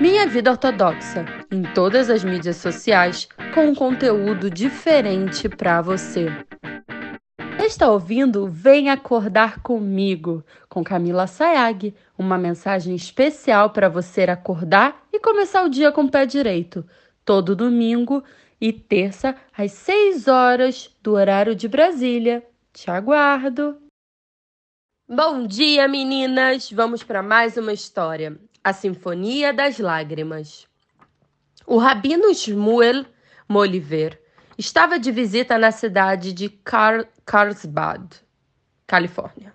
Minha Vida Ortodoxa, em todas as mídias sociais, com um conteúdo diferente para você. Está ouvindo Vem Acordar Comigo, com Camila Sayag, uma mensagem especial para você acordar e começar o dia com o pé direito, todo domingo e terça às 6 horas do horário de Brasília. Te aguardo! Bom dia, meninas! Vamos para mais uma história. A Sinfonia das Lágrimas. O rabino Shmuel Moliver estava de visita na cidade de Car Carlsbad, Califórnia.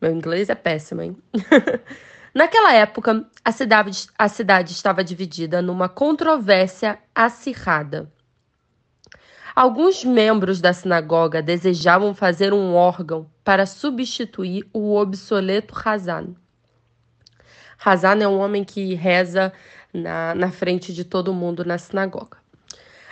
Meu inglês é péssimo, hein? Naquela época, a cidade, a cidade estava dividida numa controvérsia acirrada. Alguns membros da sinagoga desejavam fazer um órgão para substituir o obsoleto Hazan Hazan é um homem que reza na, na frente de todo mundo na sinagoga.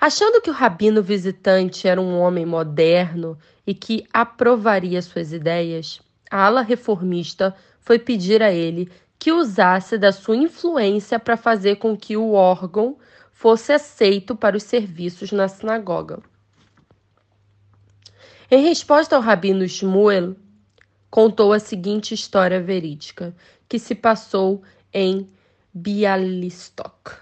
Achando que o rabino visitante era um homem moderno e que aprovaria suas ideias, a ala reformista foi pedir a ele que usasse da sua influência para fazer com que o órgão fosse aceito para os serviços na sinagoga. Em resposta ao rabino Shmuel, contou a seguinte história verídica, que se passou em Bialystok.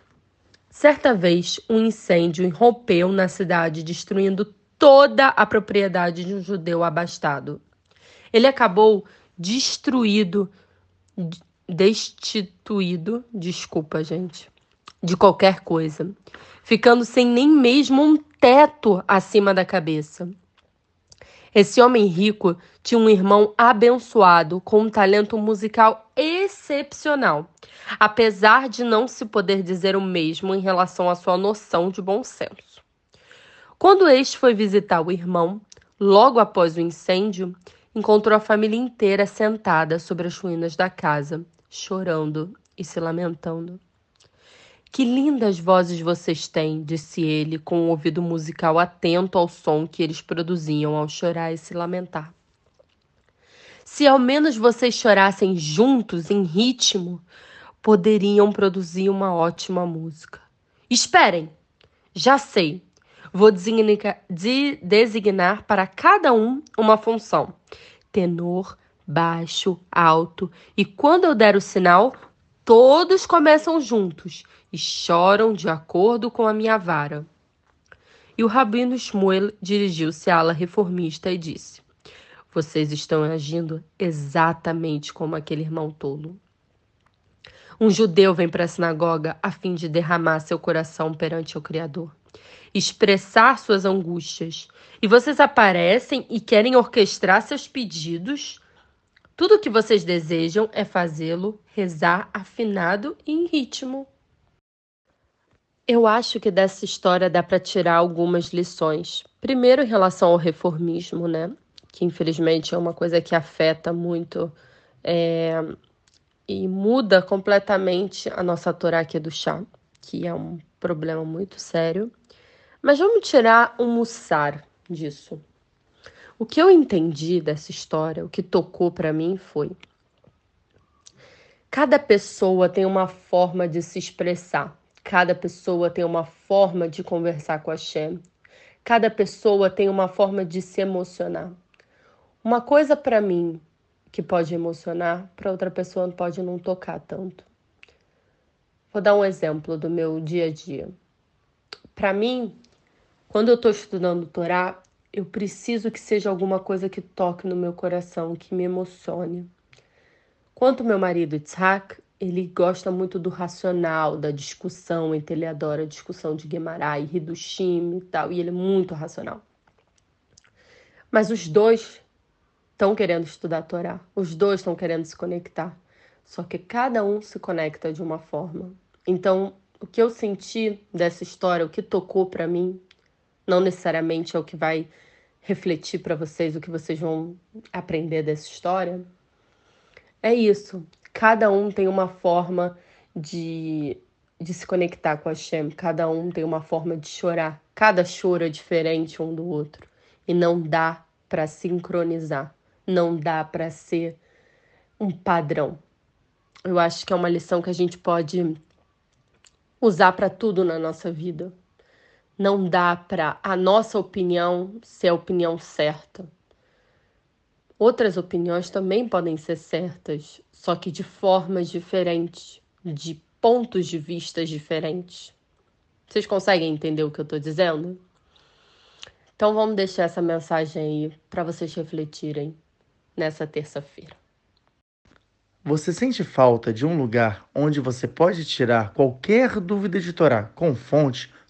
Certa vez, um incêndio irrompeu na cidade, destruindo toda a propriedade de um judeu abastado. Ele acabou destruído, destituído, desculpa, gente, de qualquer coisa, ficando sem nem mesmo um teto acima da cabeça. Esse homem rico tinha um irmão abençoado com um talento musical excepcional, apesar de não se poder dizer o mesmo em relação à sua noção de bom senso. Quando este foi visitar o irmão, logo após o incêndio, encontrou a família inteira sentada sobre as ruínas da casa, chorando e se lamentando. Que lindas vozes vocês têm, disse ele, com o ouvido musical atento ao som que eles produziam ao chorar e se lamentar. Se ao menos vocês chorassem juntos, em ritmo, poderiam produzir uma ótima música. Esperem! Já sei. Vou designar, de, designar para cada um uma função: tenor, baixo, alto, e quando eu der o sinal, todos começam juntos e choram de acordo com a minha vara. E o rabino Shmuel dirigiu-se à ala reformista e disse: Vocês estão agindo exatamente como aquele irmão tolo. Um judeu vem para a sinagoga a fim de derramar seu coração perante o Criador, expressar suas angústias, e vocês aparecem e querem orquestrar seus pedidos. Tudo o que vocês desejam é fazê-lo rezar afinado e em ritmo. Eu acho que dessa história dá para tirar algumas lições. Primeiro, em relação ao reformismo, né? Que infelizmente é uma coisa que afeta muito é, e muda completamente a nossa Torá aqui do chá, que é um problema muito sério. Mas vamos tirar um mussar disso. O que eu entendi dessa história, o que tocou para mim foi cada pessoa tem uma forma de se expressar. Cada pessoa tem uma forma de conversar com a Shem. Cada pessoa tem uma forma de se emocionar. Uma coisa para mim que pode emocionar, para outra pessoa pode não tocar tanto. Vou dar um exemplo do meu dia a dia. Para mim, quando eu estou estudando Torá, eu preciso que seja alguma coisa que toque no meu coração, que me emocione. Quanto meu marido Itzhak, ele gosta muito do racional, da discussão, então ele adora a discussão de Guimarães, Hidushim e tal, e ele é muito racional. Mas os dois estão querendo estudar a Torá, os dois estão querendo se conectar, só que cada um se conecta de uma forma. Então, o que eu senti dessa história, o que tocou para mim, não necessariamente é o que vai refletir para vocês, o que vocês vão aprender dessa história, é isso. Cada um tem uma forma de, de se conectar com a Shem, cada um tem uma forma de chorar. Cada choro é diferente um do outro. E não dá para sincronizar, não dá para ser um padrão. Eu acho que é uma lição que a gente pode usar para tudo na nossa vida. Não dá para a nossa opinião ser a opinião certa. Outras opiniões também podem ser certas, só que de formas diferentes, de pontos de vista diferentes. Vocês conseguem entender o que eu estou dizendo? Então vamos deixar essa mensagem aí para vocês refletirem nessa terça-feira. Você sente falta de um lugar onde você pode tirar qualquer dúvida de Torá com fonte